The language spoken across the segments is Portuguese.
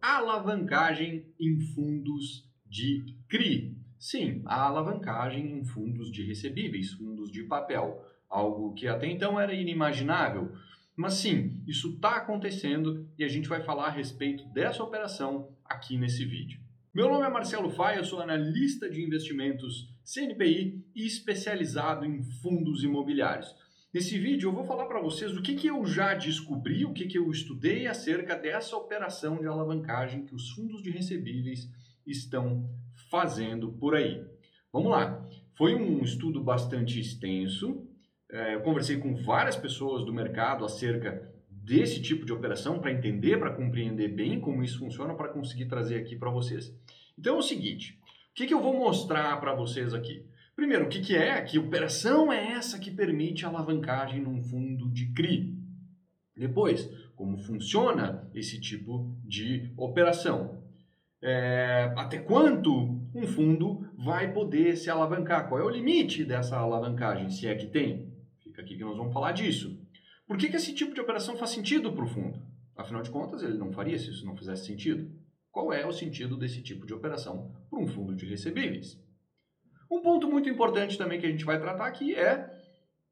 alavancagem em fundos de CRI. Sim, a alavancagem em fundos de recebíveis, fundos de papel, algo que até então era inimaginável. Mas sim, isso está acontecendo e a gente vai falar a respeito dessa operação aqui nesse vídeo. Meu nome é Marcelo Faia, eu sou analista de investimentos CNPI e especializado em fundos imobiliários. Nesse vídeo eu vou falar para vocês o que, que eu já descobri, o que, que eu estudei acerca dessa operação de alavancagem que os fundos de recebíveis estão fazendo por aí. Vamos lá. Foi um estudo bastante extenso. É, eu conversei com várias pessoas do mercado acerca desse tipo de operação para entender, para compreender bem como isso funciona, para conseguir trazer aqui para vocês. Então é o seguinte, o que, que eu vou mostrar para vocês aqui? Primeiro, o que, que é? Que operação é essa que permite alavancagem num fundo de CRI? Depois, como funciona esse tipo de operação? É, até quanto um fundo vai poder se alavancar? Qual é o limite dessa alavancagem, se é que tem? Fica aqui que nós vamos falar disso. Por que, que esse tipo de operação faz sentido para o fundo? Afinal de contas, ele não faria se isso não fizesse sentido. Qual é o sentido desse tipo de operação para um fundo de recebíveis? Um ponto muito importante também que a gente vai tratar aqui é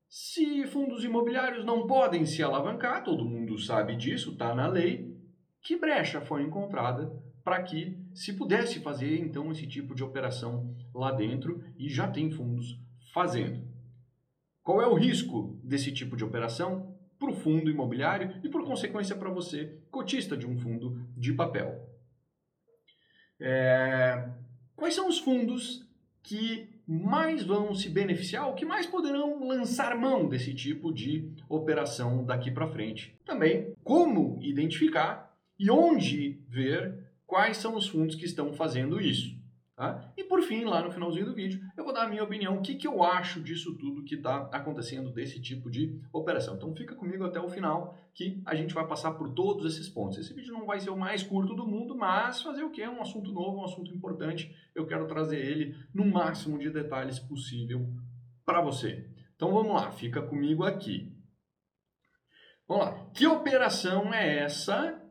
se fundos imobiliários não podem se alavancar, todo mundo sabe disso, está na lei, que brecha foi encontrada para que se pudesse fazer então esse tipo de operação lá dentro e já tem fundos fazendo. Qual é o risco desse tipo de operação para o fundo imobiliário e, por consequência, para você, cotista de um fundo de papel? É... Quais são os fundos que mais vão se beneficiar, ou que mais poderão lançar mão desse tipo de operação daqui para frente. Também como identificar e onde ver quais são os fundos que estão fazendo isso. Tá? E por fim, lá no finalzinho do vídeo, eu vou dar a minha opinião, o que, que eu acho disso tudo que está acontecendo desse tipo de operação. Então fica comigo até o final que a gente vai passar por todos esses pontos. Esse vídeo não vai ser o mais curto do mundo, mas fazer o que? É um assunto novo, um assunto importante. Eu quero trazer ele no máximo de detalhes possível para você. Então vamos lá, fica comigo aqui. Vamos lá, que operação é essa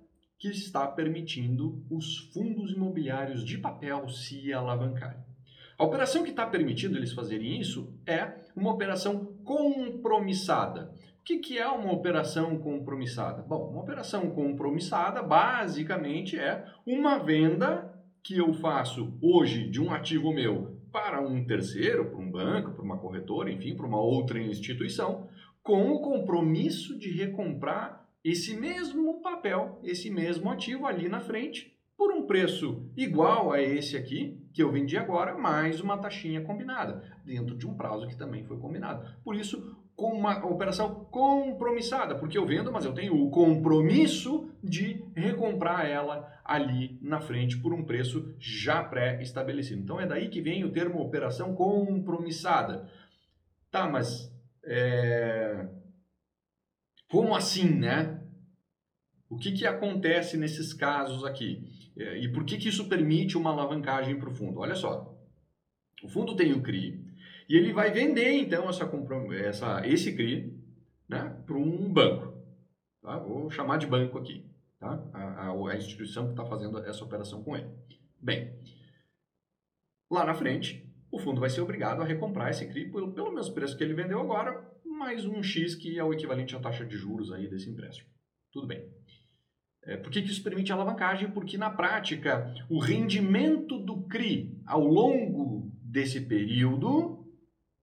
que está permitindo os fundos imobiliários de papel se alavancarem. A operação que está permitindo eles fazerem isso é uma operação compromissada. O que, que é uma operação compromissada? Bom, uma operação compromissada basicamente é uma venda que eu faço hoje de um ativo meu para um terceiro, para um banco, para uma corretora, enfim, para uma outra instituição, com o compromisso de recomprar esse mesmo papel, esse mesmo ativo ali na frente, por um preço igual a esse aqui, que eu vendi agora, mais uma taxinha combinada, dentro de um prazo que também foi combinado. Por isso, com uma operação compromissada, porque eu vendo, mas eu tenho o compromisso de recomprar ela ali na frente por um preço já pré-estabelecido. Então é daí que vem o termo operação compromissada. Tá, mas é... Como assim, né? O que, que acontece nesses casos aqui? É, e por que, que isso permite uma alavancagem para o fundo? Olha só, o fundo tem o CRI e ele vai vender então essa, essa, esse CRI né, para um banco. Tá? Vou chamar de banco aqui, tá? a, a, a instituição que está fazendo essa operação com ele. Bem, lá na frente, o fundo vai ser obrigado a recomprar esse CRI pelo, pelo mesmo preço que ele vendeu agora, mais um X que é o equivalente à taxa de juros aí desse empréstimo. Tudo bem. É, por que, que isso permite alavancagem? Porque na prática o rendimento do CRI ao longo desse período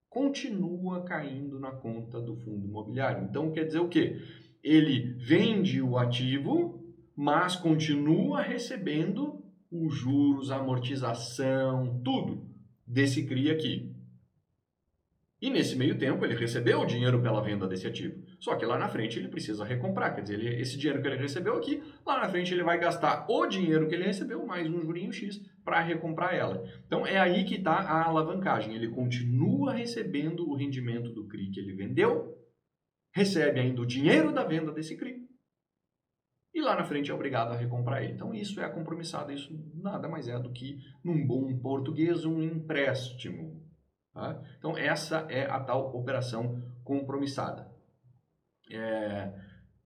continua caindo na conta do fundo imobiliário. Então quer dizer o quê? Ele vende o ativo, mas continua recebendo os juros, amortização, tudo desse CRI aqui. E nesse meio tempo ele recebeu o dinheiro pela venda desse ativo. Só que lá na frente ele precisa recomprar. Quer dizer, ele, esse dinheiro que ele recebeu aqui, lá na frente ele vai gastar o dinheiro que ele recebeu mais um jurinho X para recomprar ela. Então é aí que está a alavancagem. Ele continua recebendo o rendimento do CRI que ele vendeu, recebe ainda o dinheiro da venda desse CRI e lá na frente é obrigado a recomprar ele. Então isso é a compromissada, isso nada mais é do que, num bom português, um empréstimo. Tá? Então, essa é a tal operação compromissada. É...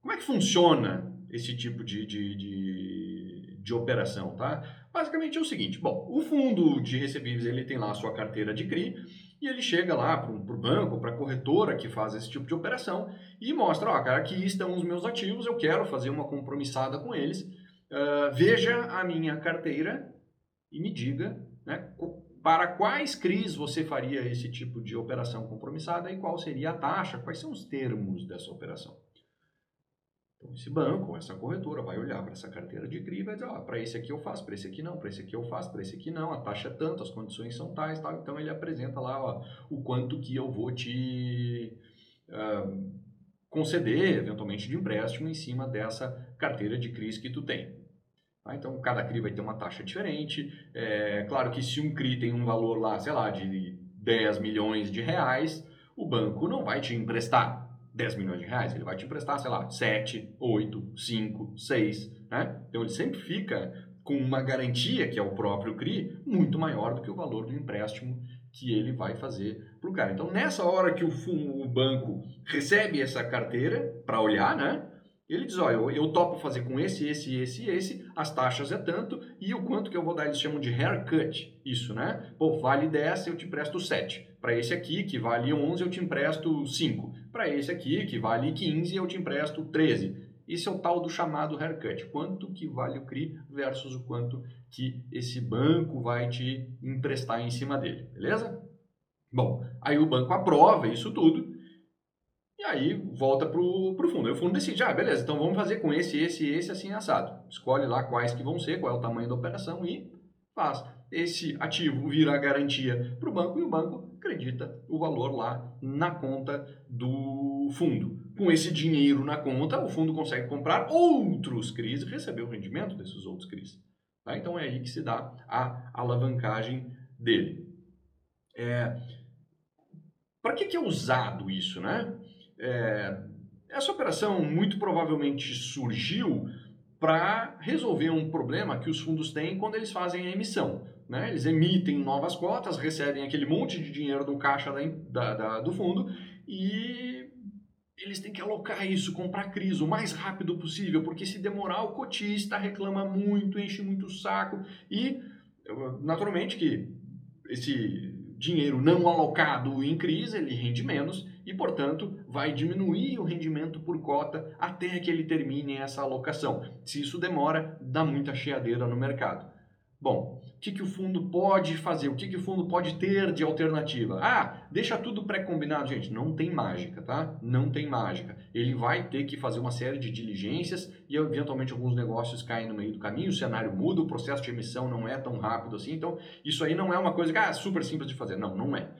Como é que funciona esse tipo de, de, de, de operação, tá? Basicamente é o seguinte, bom, o fundo de recebíveis ele tem lá a sua carteira de CRI e ele chega lá para o banco, para a corretora que faz esse tipo de operação e mostra, ó, cara, aqui estão os meus ativos, eu quero fazer uma compromissada com eles, uh, veja a minha carteira e me diga, né, para quais CRIs você faria esse tipo de operação compromissada e qual seria a taxa, quais são os termos dessa operação. Então, esse banco, essa corretora vai olhar para essa carteira de CRI e vai dizer, ah, para esse aqui eu faço, para esse aqui não, para esse aqui eu faço, para esse aqui não, a taxa é tanto, as condições são tais, tal. Então, ele apresenta lá ó, o quanto que eu vou te uh, conceder, eventualmente, de empréstimo em cima dessa carteira de CRIs que tu tem. Tá? Então, cada CRI vai ter uma taxa diferente. É claro que se um CRI tem um valor lá, sei lá, de 10 milhões de reais, o banco não vai te emprestar 10 milhões de reais, ele vai te emprestar, sei lá, 7, 8, 5, 6, né? Então ele sempre fica com uma garantia, que é o próprio CRI, muito maior do que o valor do empréstimo que ele vai fazer para o cara. Então, nessa hora que o, fundo, o banco recebe essa carteira para olhar, né? Ele diz, olha, eu, topo fazer com esse, esse, esse, esse, as taxas é tanto, e o quanto que eu vou dar, eles chamam de haircut, isso, né? Pô, vale 10, eu te empresto 7. Para esse aqui, que vale 11, eu te empresto 5. Para esse aqui, que vale 15, eu te empresto 13. Esse é o tal do chamado haircut. Quanto que vale o CRI versus o quanto que esse banco vai te emprestar em cima dele, beleza? Bom, aí o banco aprova isso tudo e aí volta para o fundo. Aí o fundo decide, ah, beleza, então vamos fazer com esse, esse, esse, assim, assado. Escolhe lá quais que vão ser, qual é o tamanho da operação e faz. Esse ativo vira garantia para o banco e o banco acredita o valor lá na conta do fundo. Com esse dinheiro na conta, o fundo consegue comprar outros CRIs e receber o rendimento desses outros CRIs. Tá? Então é aí que se dá a alavancagem dele. É... Para que, que é usado isso? Né? É... Essa operação muito provavelmente surgiu para resolver um problema que os fundos têm quando eles fazem a emissão. Né? Eles emitem novas cotas, recebem aquele monte de dinheiro do caixa da, da, da, do fundo e eles têm que alocar isso, comprar CRIs o mais rápido possível, porque se demorar o cotista reclama muito, enche muito o saco e naturalmente que esse dinheiro não alocado em CRIs ele rende menos e, portanto, vai diminuir o rendimento por cota até que ele termine essa alocação. Se isso demora, dá muita cheadeira no mercado. Bom, o que, que o fundo pode fazer? O que, que o fundo pode ter de alternativa? Ah, deixa tudo pré-combinado. Gente, não tem mágica, tá? Não tem mágica. Ele vai ter que fazer uma série de diligências e, eventualmente, alguns negócios caem no meio do caminho, o cenário muda, o processo de emissão não é tão rápido assim. Então, isso aí não é uma coisa que ah, super simples de fazer. Não, não é.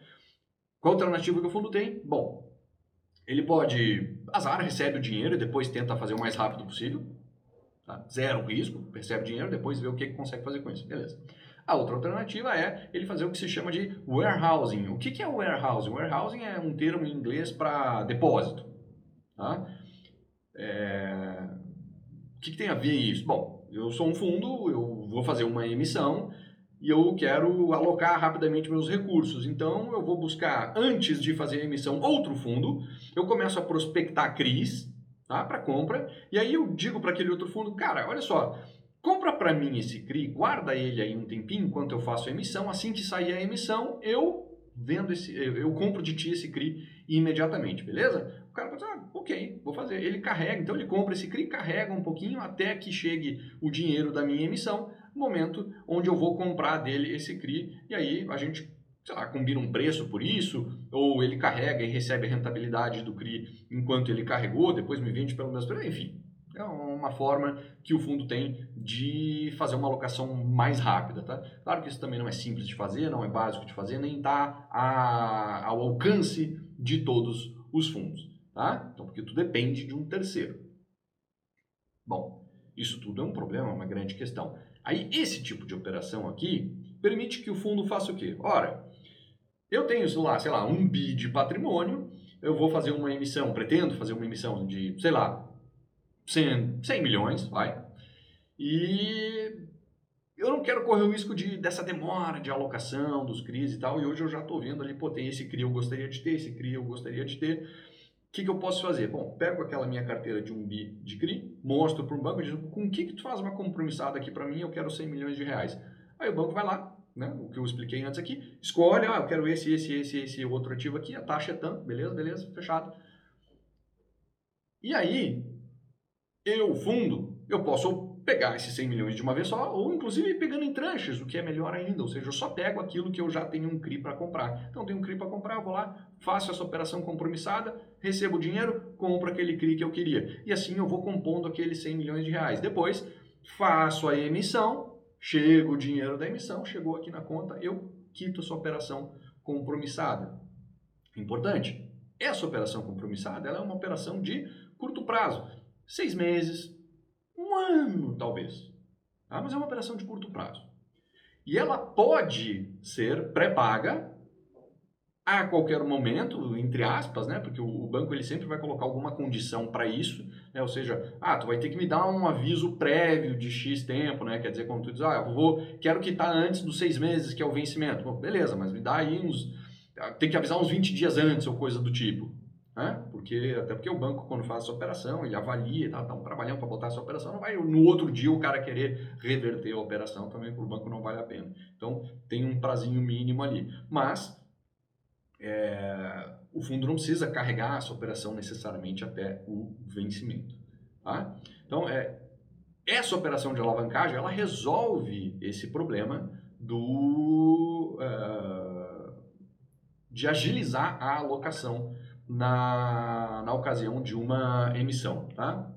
Qual alternativa que o fundo tem? Bom, ele pode azar, recebe o dinheiro e depois tenta fazer o mais rápido possível. Tá? Zero risco, percebe dinheiro, depois vê o que, consegue fazer com isso. Beleza. A outra alternativa é ele fazer o que se chama de warehousing. O que, é warehousing? Warehousing é um termo em inglês para depósito. Tá? É... O que tem a ver isso? Bom, eu sou um fundo, eu vou fazer uma emissão e eu quero alocar rapidamente meus recursos. Então, eu vou buscar, antes de fazer a emissão, outro fundo. Eu começo a prospectar CRIs, tá? para compra. E aí eu digo para aquele outro fundo, cara, olha só, compra para mim esse CRI, guarda ele aí um tempinho enquanto eu faço a emissão. Assim que sair a emissão, eu vendo esse, eu compro de ti esse CRI imediatamente, beleza? O cara pode dizer, ah, ok, vou fazer. Ele carrega, então ele compra esse CRI, carrega um pouquinho até que chegue o dinheiro da minha emissão, momento onde eu vou comprar dele esse CRI, e aí a gente sei lá, combina um preço por isso, ou ele carrega e recebe a rentabilidade do CRI enquanto ele carregou, depois me vende pelo mesmo preço, enfim. É uma forma que o fundo tem de fazer uma alocação mais rápida, tá? Claro que isso também não é simples de fazer, não é básico de fazer, nem está ao alcance de todos os fundos, tá? Então, porque tudo depende de um terceiro. Bom, isso tudo é um problema, uma grande questão. Aí, esse tipo de operação aqui permite que o fundo faça o quê? Ora, eu tenho, sei lá, sei lá, um bi de patrimônio, eu vou fazer uma emissão, pretendo fazer uma emissão de, sei lá, 100, 100 milhões, vai. E eu não quero correr o risco de, dessa demora de alocação dos CRIs e tal, e hoje eu já estou vendo ali, pô, tem esse CRI eu gostaria de ter, esse CRI eu gostaria de ter. Que, que eu posso fazer? Bom, pego aquela minha carteira de um bi de CRI, mostro para o banco, digo, com o que, que tu faz uma compromissada aqui para mim? Eu quero 100 milhões de reais. Aí o banco vai lá, né, o que eu expliquei antes aqui, escolhe, ah, eu quero esse, esse, esse, esse outro ativo aqui, a taxa é tanto, beleza, beleza, fechado. E aí, eu, fundo, eu posso pegar esses 100 milhões de uma vez só, ou inclusive pegando em tranches, o que é melhor ainda, ou seja, eu só pego aquilo que eu já tenho um CRI para comprar. Então, tenho um CRI para comprar, eu vou lá, faço essa operação compromissada, recebo o dinheiro, compro aquele CRI que eu queria. E assim eu vou compondo aqueles 100 milhões de reais. Depois, faço a emissão, chega o dinheiro da emissão, chegou aqui na conta, eu quito essa operação compromissada. Importante, essa operação compromissada ela é uma operação de curto prazo, seis meses, um ano talvez. Tá? Mas é uma operação de curto prazo. E ela pode ser pré-paga a qualquer momento, entre aspas, né? Porque o banco ele sempre vai colocar alguma condição para isso, né? Ou seja, ah, tu vai ter que me dar um aviso prévio de X tempo, né? Quer dizer, quando tu diz, ah, eu vou, quero quitar antes dos seis meses, que é o vencimento. Bom, beleza, mas me dá aí uns, tem que avisar uns 20 dias antes ou coisa do tipo. Né? Porque, até porque o banco, quando faz essa operação, ele avalia, tá, um trabalhando para botar essa operação, não vai no outro dia o cara querer reverter a operação, também para o banco não vale a pena. Então, tem um prazinho mínimo ali. Mas, é, o fundo não precisa carregar essa operação necessariamente até o vencimento. Tá? Então, é, essa operação de alavancagem, ela resolve esse problema do, uh, de agilizar a alocação na, na ocasião de uma emissão. Tá?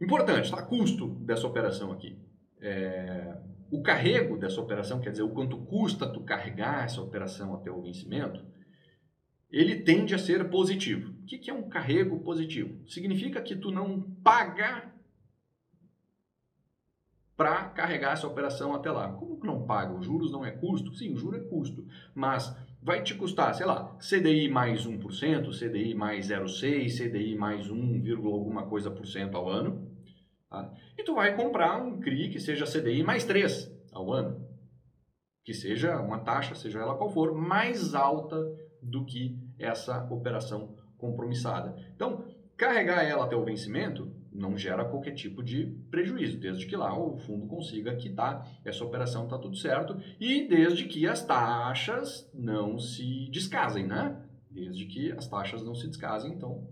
Importante, tá? Custo dessa operação aqui. É, o carrego dessa operação, quer dizer, o quanto custa tu carregar essa operação até o vencimento, ele tende a ser positivo. O que é um carrego positivo? Significa que tu não paga para carregar essa operação até lá. Como que não paga? Os juros não é custo? Sim, o juro é custo. Mas vai te custar, sei lá, CDI mais 1%, CDI mais 0,6%, CDI mais 1, alguma coisa por cento ao ano. Tá? E tu vai comprar um CRI que seja CDI mais 3 ao ano. Que seja uma taxa, seja ela qual for, mais alta do que essa operação compromissada. Então, carregar ela até o vencimento não gera qualquer tipo de prejuízo, desde que lá o fundo consiga quitar essa operação, está tudo certo, e desde que as taxas não se descasem, né? Desde que as taxas não se descasem, então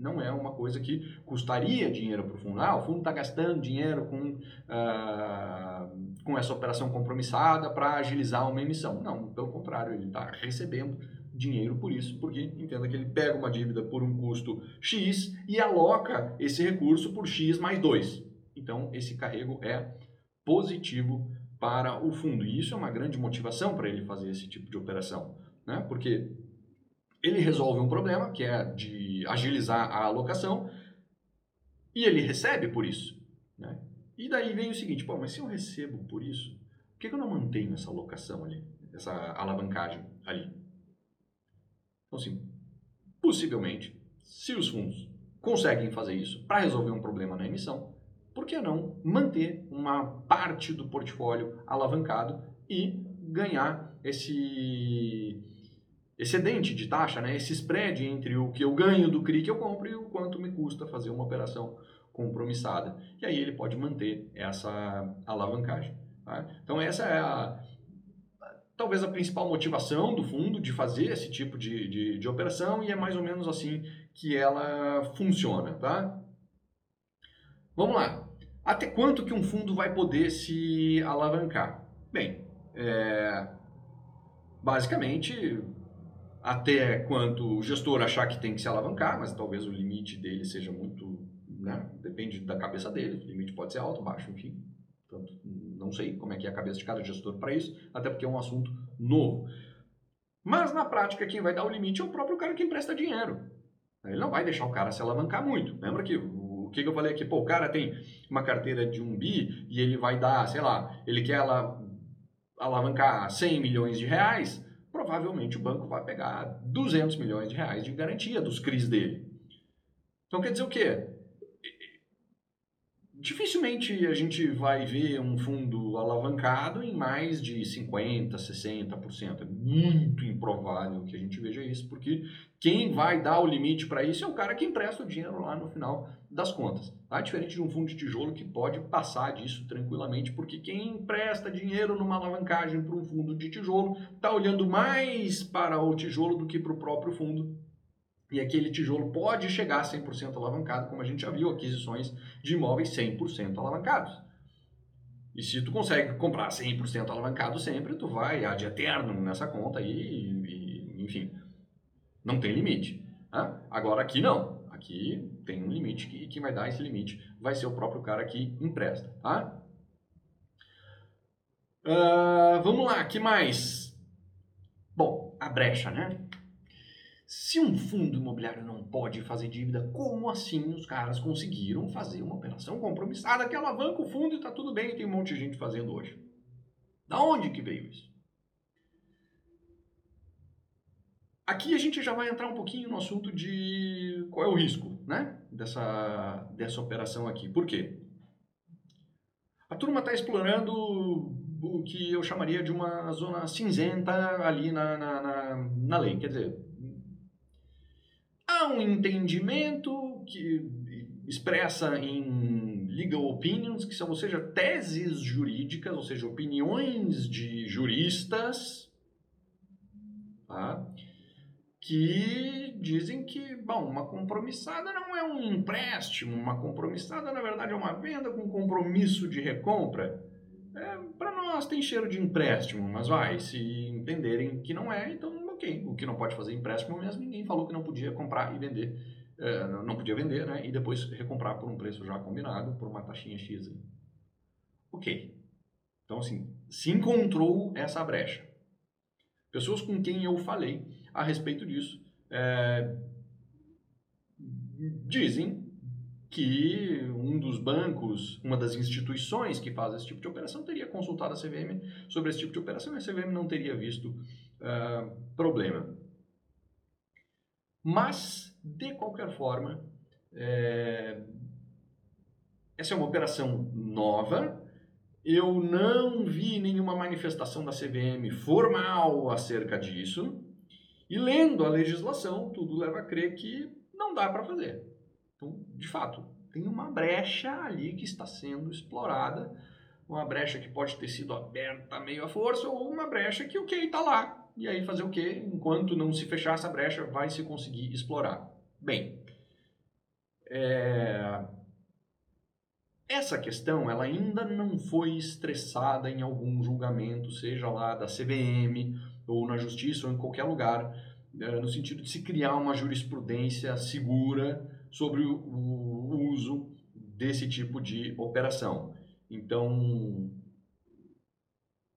não é uma coisa que custaria dinheiro para o fundo. Ah, o fundo está gastando dinheiro com, uh, com essa operação compromissada para agilizar uma emissão. Não, pelo contrário, ele está recebendo dinheiro por isso, porque entenda que ele pega uma dívida por um custo X e aloca esse recurso por X mais 2. Então, esse carrego é positivo para o fundo. E isso é uma grande motivação para ele fazer esse tipo de operação, né? porque ele resolve um problema, que é de agilizar a alocação, e ele recebe por isso. Né? E daí vem o seguinte, pô, mas se eu recebo por isso, por que eu não mantenho essa alocação ali, essa alavancagem ali? Então, assim, possivelmente, se os fundos conseguem fazer isso para resolver um problema na emissão, por que não manter uma parte do portfólio alavancado e ganhar esse excedente de taxa, né? esse spread entre o que eu ganho do CRI que eu compro e o quanto me custa fazer uma operação compromissada. E aí ele pode manter essa alavancagem. Tá? Então essa é a, talvez a principal motivação do fundo de fazer esse tipo de, de, de, operação e é mais ou menos assim que ela funciona, tá? Vamos lá. Até quanto que um fundo vai poder se alavancar? Bem, é, basicamente até quanto o gestor achar que tem que se alavancar, mas talvez o limite dele seja muito, né? Depende da cabeça dele, o limite pode ser alto, baixo, enfim. Não sei como é que é a cabeça de cada gestor para isso, até porque é um assunto novo. Mas na prática, quem vai dar o limite é o próprio cara que empresta dinheiro. Ele não vai deixar o cara se alavancar muito. Lembra que o que eu falei aqui? Pô, o cara tem uma carteira de um bi e ele vai dar, sei lá, ele quer alavancar 100 milhões de reais, provavelmente o banco vai pegar 200 milhões de reais de garantia dos CRIs dele. Então quer dizer o quê? Dificilmente a gente vai ver um fundo alavancado em mais de 50%, 60%. É muito improvável que a gente veja isso, porque quem vai dar o limite para isso é o cara que empresta o dinheiro lá no final das contas. Tá? Diferente de um fundo de tijolo que pode passar disso tranquilamente, porque quem empresta dinheiro numa alavancagem para um fundo de tijolo está olhando mais para o tijolo do que para o próprio fundo e aquele tijolo pode chegar a 100% alavancado, como a gente já viu aquisições de imóveis 100% alavancados. E se tu consegue comprar 100% alavancado sempre, tu vai ad eterno nessa conta aí, e, enfim, não tem limite. Né? Agora aqui não, aqui tem um limite que quem vai dar esse limite vai ser o próprio cara que empresta. Tá? Uh, vamos lá, que mais? Bom, a brecha, né? Se um fundo imobiliário não pode fazer dívida, como assim os caras conseguiram fazer uma operação compromissada que alavanca o fundo e está tudo bem, tem um monte de gente fazendo hoje? Da onde que veio isso? Aqui a gente já vai entrar um pouquinho no assunto de qual é o risco né, dessa, dessa operação aqui. Por quê? A turma está explorando o que eu chamaria de uma zona cinzenta ali na, na, na, na lei. Quer dizer, Um entendimento que expressa em legal opinions, que são, ou seja, teses jurídicas, ou seja, opiniões de juristas, tá? que dizem que, bom, uma compromissada não é um empréstimo, uma compromissada na verdade é uma venda com compromisso de recompra. É, Para nós tem cheiro de empréstimo, mas vai, se entenderem que não é, então o que não pode fazer empréstimo mesmo, ninguém falou que não podia comprar e vender, é, não podia vender, né? E depois recomprar por um preço já combinado, por uma taxinha X. Ok. Então, assim, se encontrou essa brecha. Pessoas com quem eu falei a respeito disso é, dizem que um dos bancos, uma das instituições que faz esse tipo de operação, teria consultado a CVM sobre esse tipo de operação e a CVM não teria visto problema. Mas, de qualquer forma, é... essa é uma operação nova. Eu não vi nenhuma manifestação da CVM formal acerca disso. E lendo a legislação, tudo leva a crer que não dá para fazer. Então, de fato, tem uma brecha ali que está sendo explorada, uma brecha que pode ter sido aberta meio à força ou uma brecha que o que está lá e aí fazer o quê? Enquanto não se fechar essa brecha, vai se conseguir explorar. Bem, é... essa questão ela ainda não foi estressada em algum julgamento, seja lá da CVM ou na justiça ou em qualquer lugar, é, no sentido de se criar uma jurisprudência segura sobre o, o uso desse tipo de operação. Então,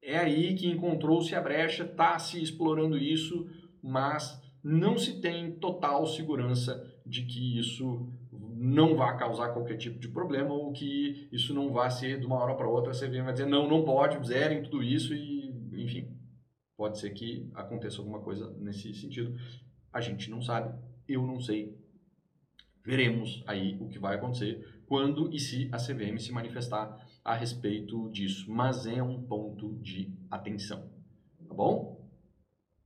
é aí que encontrou-se a brecha, está se explorando isso, mas não se tem total segurança de que isso não vai causar qualquer tipo de problema ou que isso não vai ser de uma hora para outra, você vai dizer não, não pode, zerem tudo isso e, enfim, pode ser que aconteça alguma coisa nesse sentido. A gente não sabe, eu não sei. Veremos aí o que vai acontecer quando e se a CVM se manifestar a respeito disso, mas é um ponto de atenção, tá bom?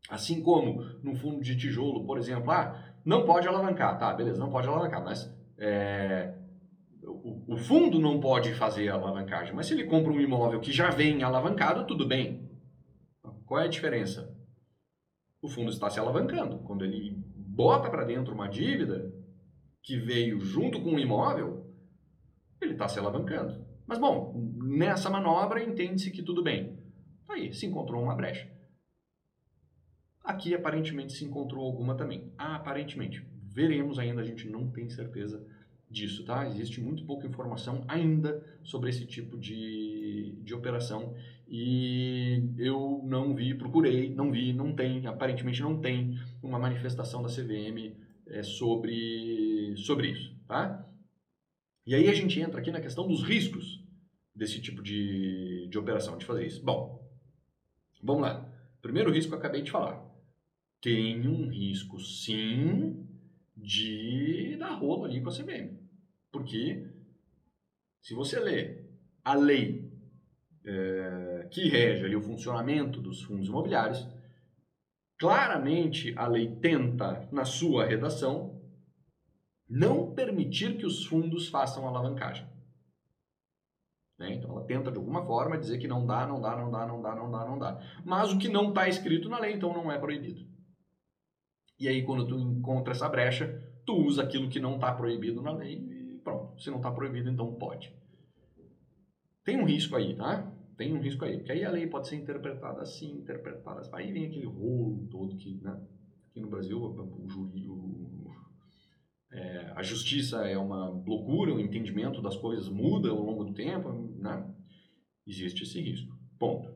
Assim como no fundo de tijolo, por exemplo, ah, não pode alavancar, tá, beleza, não pode alavancar, mas é, o, o, fundo não pode fazer alavancagem, mas se ele compra um imóvel que já vem alavancado, tudo bem. Qual é a diferença? O fundo está se alavancando. Quando ele bota para dentro uma dívida que veio junto com o imóvel, ele está se alavancando. Mas, bom, nessa manobra entende-se que tudo bem. Aí, se encontrou uma brecha. Aqui, aparentemente, se encontrou alguma também. Ah, aparentemente. Veremos ainda, a gente não tem certeza disso, tá? Existe muito pouca informação ainda sobre esse tipo de, de operação e eu não vi, procurei, não vi, não tem, aparentemente não tem uma manifestação da CVM é, sobre, sobre isso, tá? E aí a gente entra aqui na questão dos riscos desse tipo de, de operação, de fazer isso. Bom, vamos lá. Primeiro risco eu acabei de falar. Tem um risco, sim, de dar rolo ali com a CVM. Porque se você lê a lei é, que rege ali o funcionamento dos fundos imobiliários, claramente a lei tenta, na sua redação, não permitir que os fundos façam alavancagem. Né? Então ela tenta de alguma forma dizer que não dá, não dá, não dá, não dá, não dá, não dá. Mas o que não está escrito na lei, então não é proibido. E aí quando tu encontra essa brecha, tu usa aquilo que não está proibido na lei e pronto. Se não está proibido, então pode. Tem um risco aí, tá? Tem um risco aí, porque aí a lei pode ser interpretada assim, interpretada assim. Aí vem aquele rolo todo que, né? Aqui no Brasil, o, júri, o, é, a justiça é uma loucura, o entendimento das coisas muda ao longo do tempo, né? Existe esse risco. Ponto.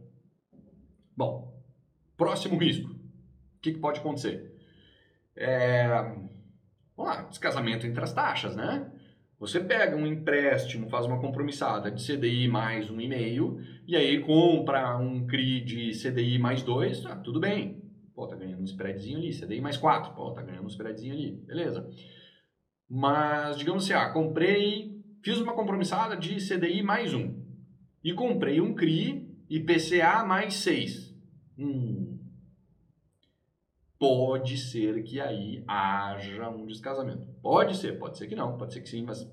Bom, próximo risco. O que, que pode acontecer? É, vamos lá, descasamento entre as taxas, né? Você pega um empréstimo, faz uma compromissada de CDI mais um e e aí compra um CRI de CDI mais dois, tá, tudo bem. Pô, tá ganhando um spreadzinho ali, CDI mais quatro, pô, tá ganhando um spreadzinho ali, beleza. Mas, digamos assim, ah, comprei, fiz uma compromissada de CDI mais um. E comprei um CRI IPCA mais seis. Hum. Pode ser que aí haja um descasamento. Pode ser, pode ser que não, pode ser que sim, mas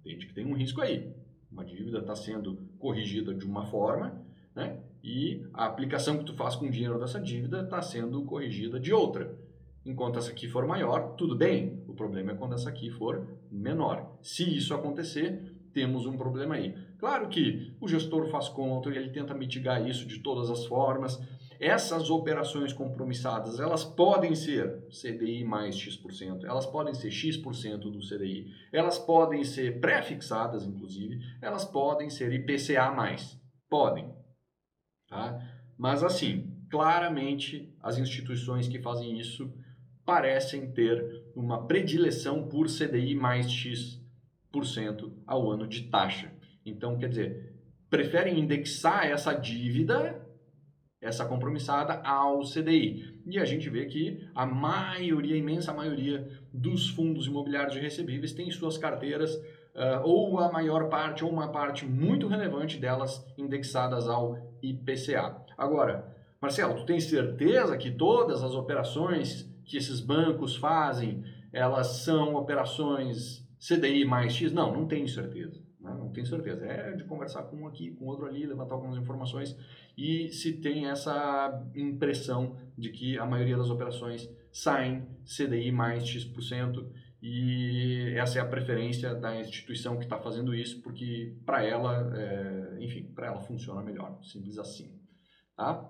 entende que tem um risco aí. Uma dívida está sendo corrigida de uma forma, né? E a aplicação que tu faz com o dinheiro dessa dívida está sendo corrigida de outra. Enquanto essa aqui for maior, tudo bem. O problema é quando essa aqui for menor. Se isso acontecer, temos um problema aí. Claro que o gestor faz conta e ele tenta mitigar isso de todas as formas. Essas operações compromissadas, elas podem ser CDI mais X%, elas podem ser X% do CDI, elas podem ser pré-fixadas, inclusive, elas podem ser IPCA+. Podem. Tá? Mas assim, claramente as instituições que fazem isso parecem ter uma predileção por CDI mais X% ao ano de taxa. Então, quer dizer, preferem indexar essa dívida, essa compromissada, ao CDI. E a gente vê que a maioria, a imensa maioria dos fundos imobiliários de recebíveis tem suas carteiras, uh, ou a maior parte, ou uma parte muito relevante delas, indexadas ao IPCA. Agora, Marcelo, tu tem certeza que todas as operações que esses bancos fazem, elas são operações CDI mais X? Não, não tenho certeza. Né? Não tenho certeza. É de conversar com um aqui, com outro ali, levantar algumas informações e se tem essa impressão de que a maioria das operações saem CDI mais X%. E essa é a preferência da instituição que está fazendo isso, porque para ela, é, enfim, para ela funciona melhor, simples assim. Tá?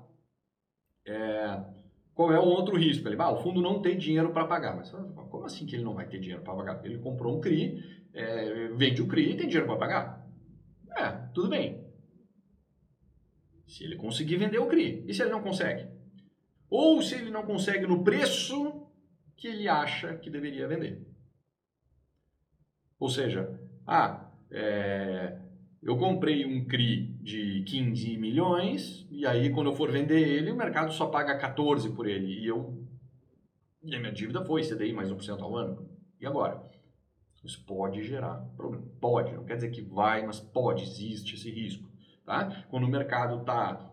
É, qual é o outro risco? Ele, ah, o fundo não tem dinheiro para pagar. Mas como assim que ele não vai ter dinheiro para pagar? Ele comprou um CRI, é, vende o CRI e tem dinheiro para pagar. É, tudo bem. Se ele conseguir vender o CRI. E se ele não consegue? Ou se ele não consegue no preço que ele acha que deveria vender. Ou seja, ah, é, eu comprei um CRI de 15 milhões e aí quando eu for vender ele, o mercado só paga 14 por ele e eu e a minha dívida foi CDI mais 1% ao ano. E agora? Isso pode gerar problema. Pode, não quer dizer que vai, mas pode, existe esse risco. Tá? Quando o mercado está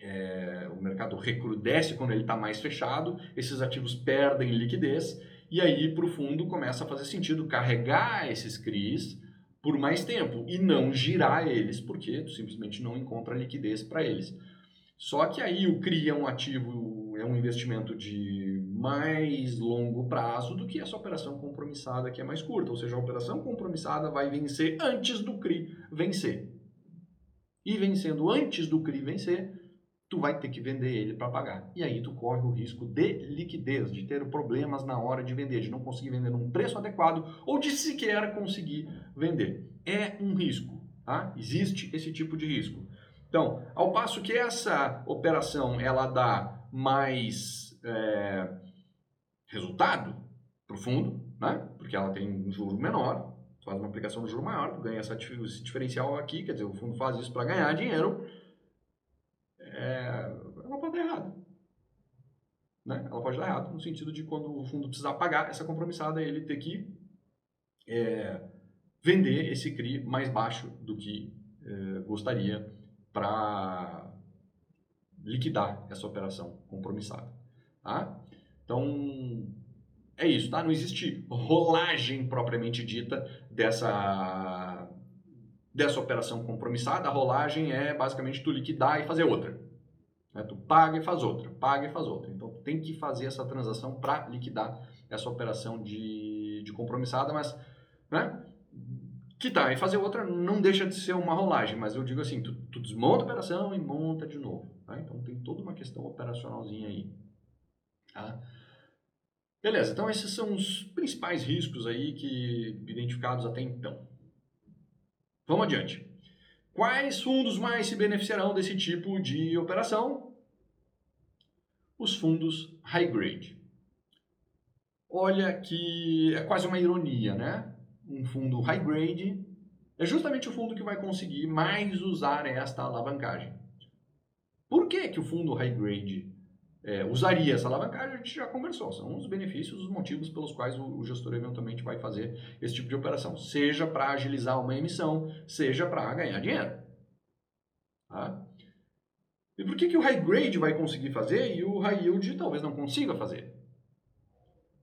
é, o mercado recrudesce quando ele está mais fechado, esses ativos perdem liquidez e aí para o fundo começa a fazer sentido carregar esses CRIs por mais tempo e não girar eles, porque tu simplesmente não encontra liquidez para eles. Só que aí o CRI é um ativo, é um investimento de mais longo prazo do que essa operação compromissada que é mais curta. Ou seja, a operação compromissada vai vencer antes do CRI vencer. E vencendo antes do CRI vencer, tu vai ter que vender ele para pagar. E aí tu corre o risco de liquidez, de ter problemas na hora de vender, de não conseguir vender num preço adequado ou de sequer conseguir vender. É um risco, tá? Existe esse tipo de risco. Então, ao passo que essa operação ela dá mais é, resultado para o fundo, né? Porque ela tem um juro menor, faz uma aplicação de juro maior, ganha esse diferencial aqui, quer dizer, o fundo faz isso para ganhar dinheiro é, ela pode dar errado. Né? Ela pode dar errado no sentido de quando o fundo precisar pagar essa compromissada, ele ter que é, vender esse CRI mais baixo do que eh, gostaria para liquidar essa operação compromissada. Tá? Então, é isso, tá? Não existe rolagem propriamente dita dessa, dessa operação compromissada. A rolagem é basicamente tu liquidar e fazer outra. Né? Tu paga e faz outra, paga e faz outra. Então, tu tem que fazer essa transação para liquidar essa operação de, de compromissada, mas né? quitar e fazer outra não deixa de ser uma rolagem, mas eu digo assim, tu, tu desmonta a operação e monta de novo. Tá? Então tem toda uma questão operacionalzinha aí. Tá? Beleza, então esses são os principais riscos aí que identificados até então. Vamos adiante. Quais fundos mais se beneficiarão desse tipo de operação? Os fundos high grade. Olha que é quase uma ironia, né? um fundo high grade, é justamente o fundo que vai conseguir mais usar esta alavancagem. Por que, que o fundo high grade é, usaria essa alavancagem? A gente já conversou. São os benefícios, os motivos pelos quais o, o gestor eventualmente vai fazer esse tipo de operação. Seja para agilizar uma emissão, seja para ganhar dinheiro. Tá? Por que, que o high grade vai conseguir fazer e o high yield talvez não consiga fazer?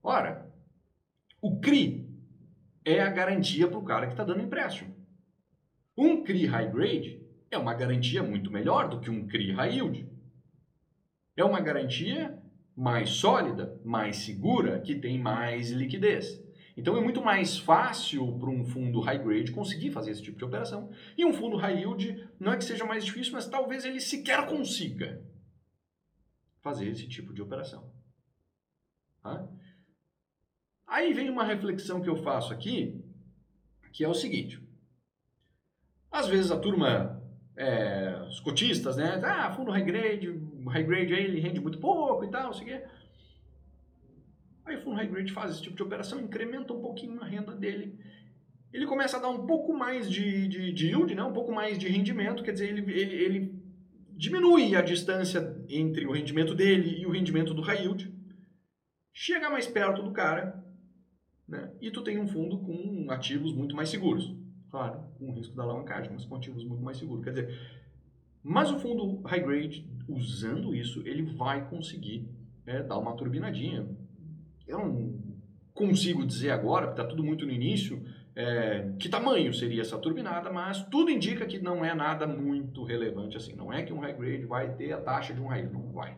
Ora, o CRI é a garantia para o cara que está dando empréstimo. Um CRI high grade é uma garantia muito melhor do que um CRI high yield. É uma garantia mais sólida, mais segura, que tem mais liquidez. Então é muito mais fácil para um fundo high grade conseguir fazer esse tipo de operação. E um fundo high yield não é que seja mais difícil, mas talvez ele sequer consiga fazer esse tipo de operação. Tá? Aí vem uma reflexão que eu faço aqui, que é o seguinte. Às vezes a turma, é, os cotistas, né? Ah, fundo high grade, high grade aí ele rende muito pouco e tal, não sei o quê. Aí o fundo high grade faz esse tipo de operação, incrementa um pouquinho a renda dele. Ele começa a dar um pouco mais de, de, de yield, né? um pouco mais de rendimento, quer dizer, ele, ele, ele diminui a distância entre o rendimento dele e o rendimento do high yield. Chega mais perto do cara, né? E tu tem um fundo com ativos muito mais seguros. Claro, com risco da alavancagem, mas com ativos muito mais seguros. Quer dizer, mas o fundo high grade, usando isso, ele vai conseguir é, dar uma turbinadinha. Eu não consigo dizer agora, porque está tudo muito no início, é, que tamanho seria essa turbinada, mas tudo indica que não é nada muito relevante assim. Não é que um high grade vai ter a taxa de um high, não vai.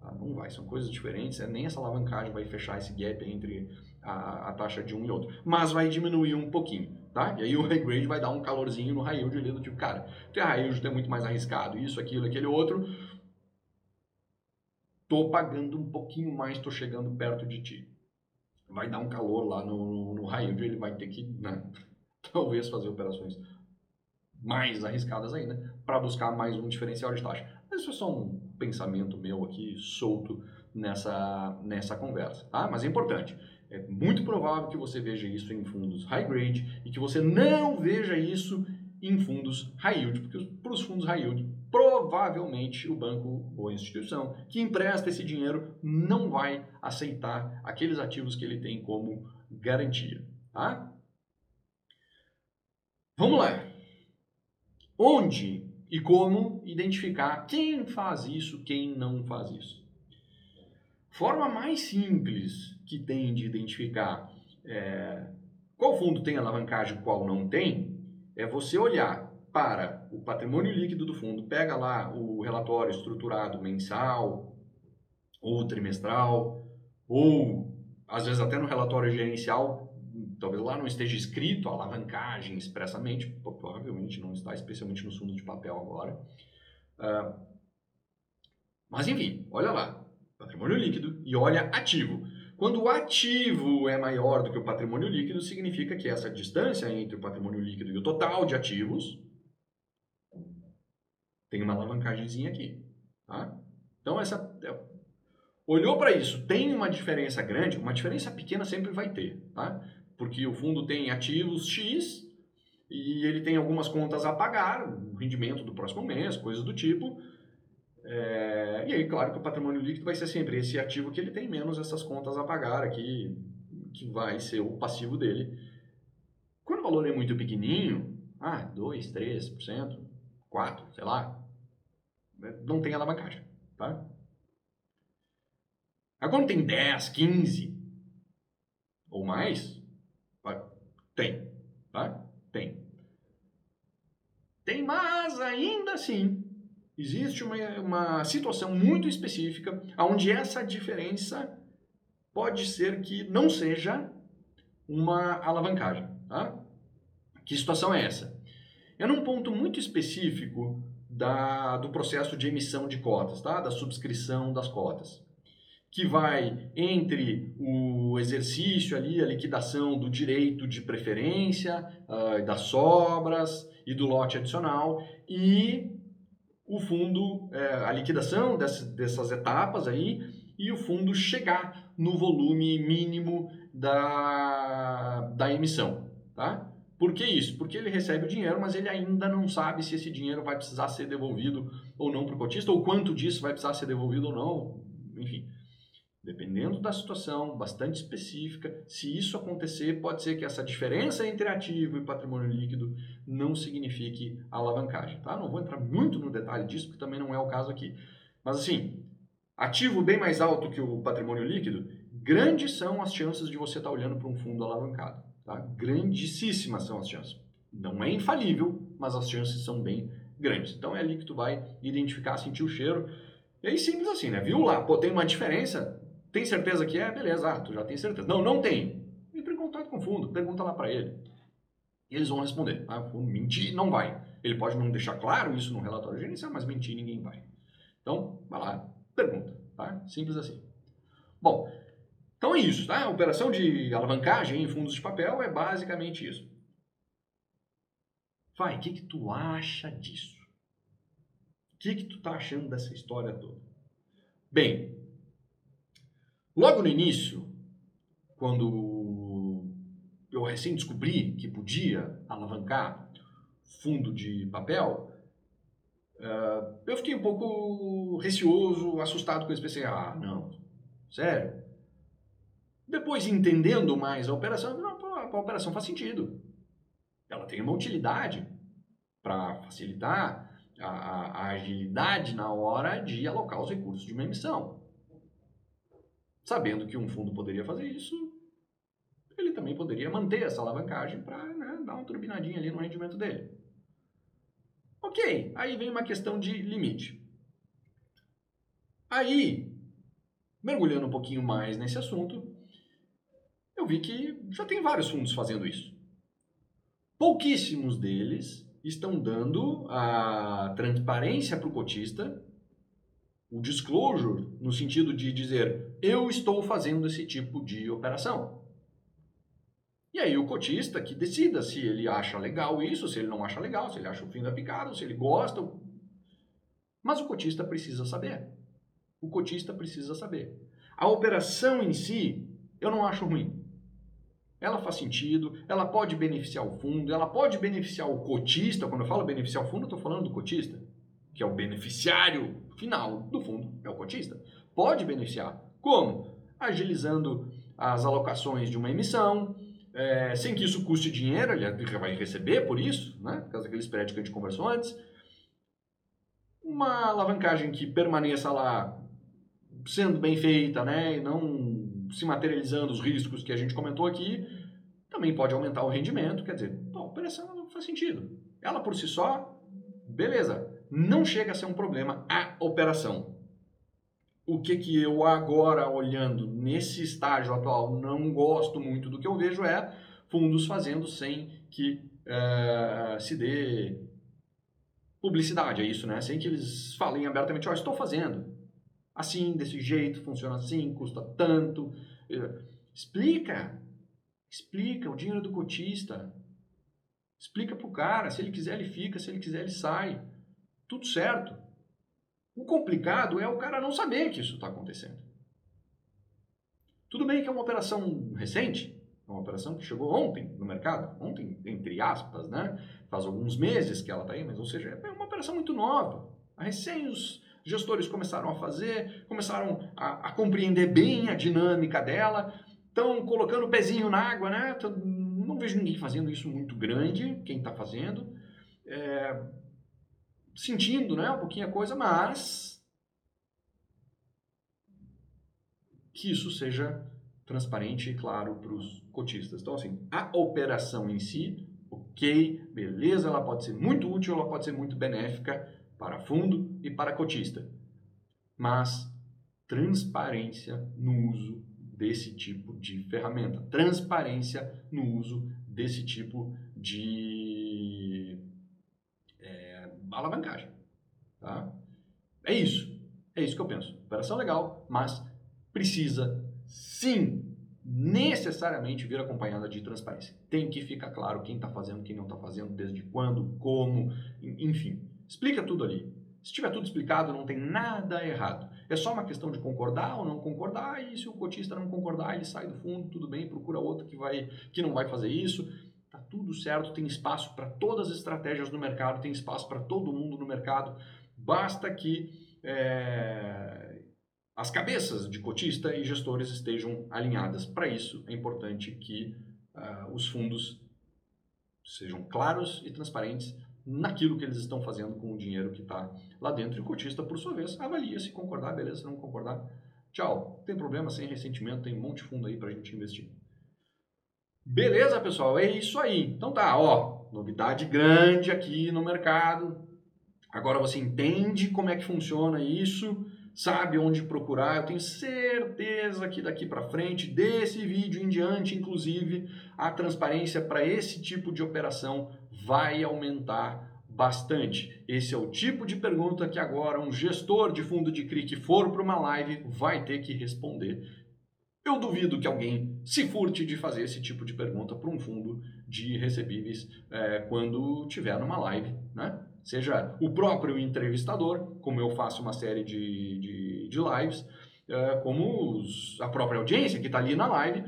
Tá? Não vai, são coisas diferentes, é, nem essa alavancagem vai fechar esse gap entre a, a, taxa de um e outro. Mas vai diminuir um pouquinho, tá? E aí o high grade vai dar um calorzinho no high yield ali do tipo, cara, ter high yield é muito mais arriscado, isso, aquilo, aquele outro. Tô pagando um pouquinho mais, tô chegando perto de ti. Vai dar um calor lá no, no high yield, ele vai ter que, né, talvez fazer operações mais arriscadas ainda para buscar mais um diferencial de taxa. Isso é só um pensamento meu aqui solto nessa, nessa conversa, tá? Mas é importante. É muito provável que você veja isso em fundos high grade e que você não veja isso em fundos high yield, porque para os fundos high yield, provavelmente o banco ou a instituição que empresta esse dinheiro não vai aceitar aqueles ativos que ele tem como garantia. Tá? Vamos lá. Onde e como identificar quem faz isso, quem não faz isso? Forma mais simples que tem de identificar é, qual fundo tem alavancagem e qual não tem, é você olhar para o patrimônio líquido do fundo, pega lá o relatório estruturado mensal ou trimestral, ou às vezes até no relatório gerencial, talvez lá não esteja escrito a alavancagem expressamente, provavelmente não está, especialmente nos fundos de papel agora. Uh, mas enfim, olha lá, patrimônio líquido e olha ativo. Quando o ativo é maior do que o patrimônio líquido, significa que essa distância entre o patrimônio líquido e o total de ativos tem uma alavancagemzinha aqui. Tá? Então, essa é, olhou para isso, tem uma diferença grande, uma diferença pequena sempre vai ter, tá? Porque o fundo tem ativos X e ele tem algumas contas a pagar, o rendimento do próximo mês, coisas do tipo. É, e aí, claro que o patrimônio líquido vai ser sempre esse ativo que ele tem menos essas contas a pagar aqui, que vai ser o passivo dele. Quando o valor é muito pequenininho, ah, 2, 3%, 4, sei lá, não tem alavancagem, tá? Agora tem 10, 15 ou mais, tem, tá? Tem. Tem, mas ainda assim existe uma, uma situação muito específica onde essa diferença pode ser que não seja uma alavancagem. Tá? Que situação é essa? É num ponto muito específico da, do processo de emissão de cotas, tá? da subscrição das cotas, que vai entre o exercício ali, a liquidação do direito de preferência, uh, das sobras e do lote adicional e o fundo, é, a liquidação dessas, dessas etapas aí e o fundo chegar no volume mínimo da, da emissão, tá? Por que isso? Porque ele recebe o dinheiro, mas ele ainda não sabe se esse dinheiro vai precisar ser devolvido ou não para o cotista, ou quanto disso vai precisar ser devolvido ou não, enfim. Dependendo da situação bastante específica, se isso acontecer, pode ser que essa diferença entre ativo e patrimônio líquido não signifique alavancagem. Tá? Não vou entrar muito no detalhe disso, porque também não é o caso aqui. Mas assim, ativo bem mais alto que o patrimônio líquido, grandes são as chances de você estar olhando para um fundo alavancado. Tá? Grandíssimas são as chances. Não é infalível, mas as chances são bem grandes. Então é ali que tu vai identificar, sentir o cheiro. E aí simples assim, né? Viu lá, pô, tem uma diferença, tem certeza que é? Beleza, ah, tu já tem certeza. Não, não tem. Entre em contato com o fundo, pergunta lá para ele. E eles vão responder. Ah, o fundo mentir não vai. Ele pode não deixar claro isso no relatório gerencial, mas mentir ninguém vai. Então, vai lá, pergunta, tá? Simples assim. Bom, então é isso, tá? A operação de alavancagem em fundos de papel é basicamente isso. Vai, o que, que tu acha disso? O que, que tu tá achando dessa história toda? Bem, Logo no início, quando eu recém descobri que podia alavancar fundo de papel, uh, eu fiquei um pouco receoso, assustado com isso. Pensei, ah, não, sério? Depois, entendendo mais a operação, não, a operação faz sentido. Ela tem uma utilidade para facilitar a, a, a agilidade na hora de alocar os recursos de uma emissão. Sabendo que um fundo poderia fazer isso, ele também poderia manter essa alavancagem para né, dar uma turbinadinha ali no rendimento dele. Ok, aí vem uma questão de limite. Aí, mergulhando um pouquinho mais nesse assunto, eu vi que já tem vários fundos fazendo isso. Pouquíssimos deles estão dando a transparência para o cotista o disclosure no sentido de dizer eu estou fazendo esse tipo de operação. E aí o cotista que decida se ele acha legal isso, se ele não acha legal, se ele acha o fim da picada, se ele gosta. Mas o cotista precisa saber. O cotista precisa saber. A operação em si, eu não acho ruim. Ela faz sentido, ela pode beneficiar o fundo, ela pode beneficiar o cotista. Quando eu falo beneficiar o fundo, eu estou falando do cotista que é o beneficiário final do fundo, é o cotista. Pode beneficiar. Como? Agilizando as alocações de uma emissão, é, sem que isso custe dinheiro, ele vai receber por isso, né? por causa daquele spread que a gente conversou antes. Uma alavancagem que permaneça lá sendo bem feita, né? e não se materializando os riscos que a gente comentou aqui, também pode aumentar o rendimento. Quer dizer, a operação faz sentido. Ela por si só, beleza não chega a ser um problema a operação. O que, que eu agora, olhando nesse estágio atual, não gosto muito do que eu vejo é fundos fazendo sem que uh, se dê publicidade, é isso, né? Sem que eles falem abertamente, ó, oh, estou fazendo assim, desse jeito, funciona assim, custa tanto. Uh, explica, explica o dinheiro do cotista. Explica pro cara, se ele quiser ele fica, se ele quiser ele sai tudo certo. O complicado é o cara não saber que isso está acontecendo. Tudo bem que é uma operação recente, é uma operação que chegou ontem no mercado, ontem, entre aspas, né? Faz alguns meses que ela está aí, mas ou seja, é uma operação muito nova. Recém os gestores começaram a fazer, começaram a, a compreender bem a dinâmica dela, estão colocando o pezinho na água, né? Não vejo ninguém fazendo isso muito grande, quem está fazendo, é, sentindo né, um pouquinho a coisa, mas que isso seja transparente e claro para os cotistas. Então, assim, a operação em si, ok, beleza, ela pode ser muito útil, ela pode ser muito benéfica para fundo e para cotista. Mas transparência no uso desse tipo de ferramenta, transparência no uso desse tipo de alavancagem. Tá? É isso. É isso que eu penso. Operação legal, mas precisa sim necessariamente vir acompanhada de transparência. Tem que ficar claro quem está fazendo, quem não está fazendo, desde quando, como, enfim. Explica tudo ali. Se tiver tudo explicado, não tem nada errado. É só uma questão de concordar ou não concordar, e se o cotista não concordar, ele sai do fundo, tudo bem, procura outro que, vai, que não vai fazer isso. Tá tudo certo, tem espaço para todas as estratégias no mercado, tem espaço para todo mundo no mercado. Basta que é, as cabeças de cotista e gestores estejam alinhadas. Para isso, é importante que uh, os fundos sejam claros e transparentes naquilo que eles estão fazendo com o dinheiro que está lá dentro. E o cotista, por sua vez, avalia se concordar, beleza, se não concordar. Tchau. Tem problema, sem ressentimento, tem um monte de fundo aí para a gente investir. Beleza, pessoal? É isso aí. Então tá, ó, novidade grande aqui no mercado. Agora você entende como é que funciona isso, sabe onde procurar. Eu tenho certeza que daqui para frente, desse vídeo em diante, inclusive, a transparência para esse tipo de operação vai aumentar bastante. Esse é o tipo de pergunta que agora um gestor de fundo de CRI que for para uma live vai ter que responder. Eu duvido que alguém se furte de fazer esse tipo de pergunta para um fundo de recebíveis é, quando tiver numa live, né? Seja o próprio entrevistador, como eu faço uma série de, de, de lives, é, como os, a própria audiência que está ali na live,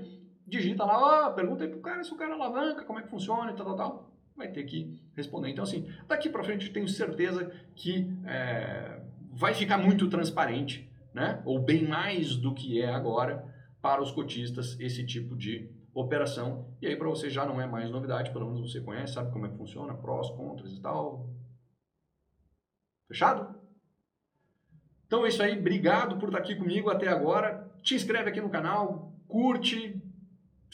digita lá, pergunta aí pro cara se o cara alavanca, como é que funciona e tal, tal, tal vai ter que responder. Então, assim, daqui para frente tenho certeza que é, vai ficar muito transparente, né? ou bem mais do que é agora, para os cotistas esse tipo de operação. E aí, para você já não é mais novidade, pelo menos você conhece, sabe como é que funciona, prós, contras e tal. Fechado? Então é isso aí, obrigado por estar aqui comigo até agora. Te inscreve aqui no canal, curte,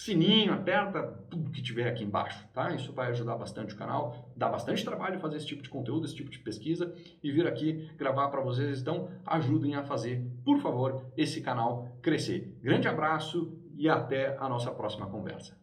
sininho, aperta tudo que tiver aqui embaixo, tá? Isso vai ajudar bastante o canal, dá bastante trabalho fazer esse tipo de conteúdo, esse tipo de pesquisa e vir aqui gravar para vocês. Então, ajudem a fazer, por favor, esse canal crescer. Grande abraço e até a nossa próxima conversa.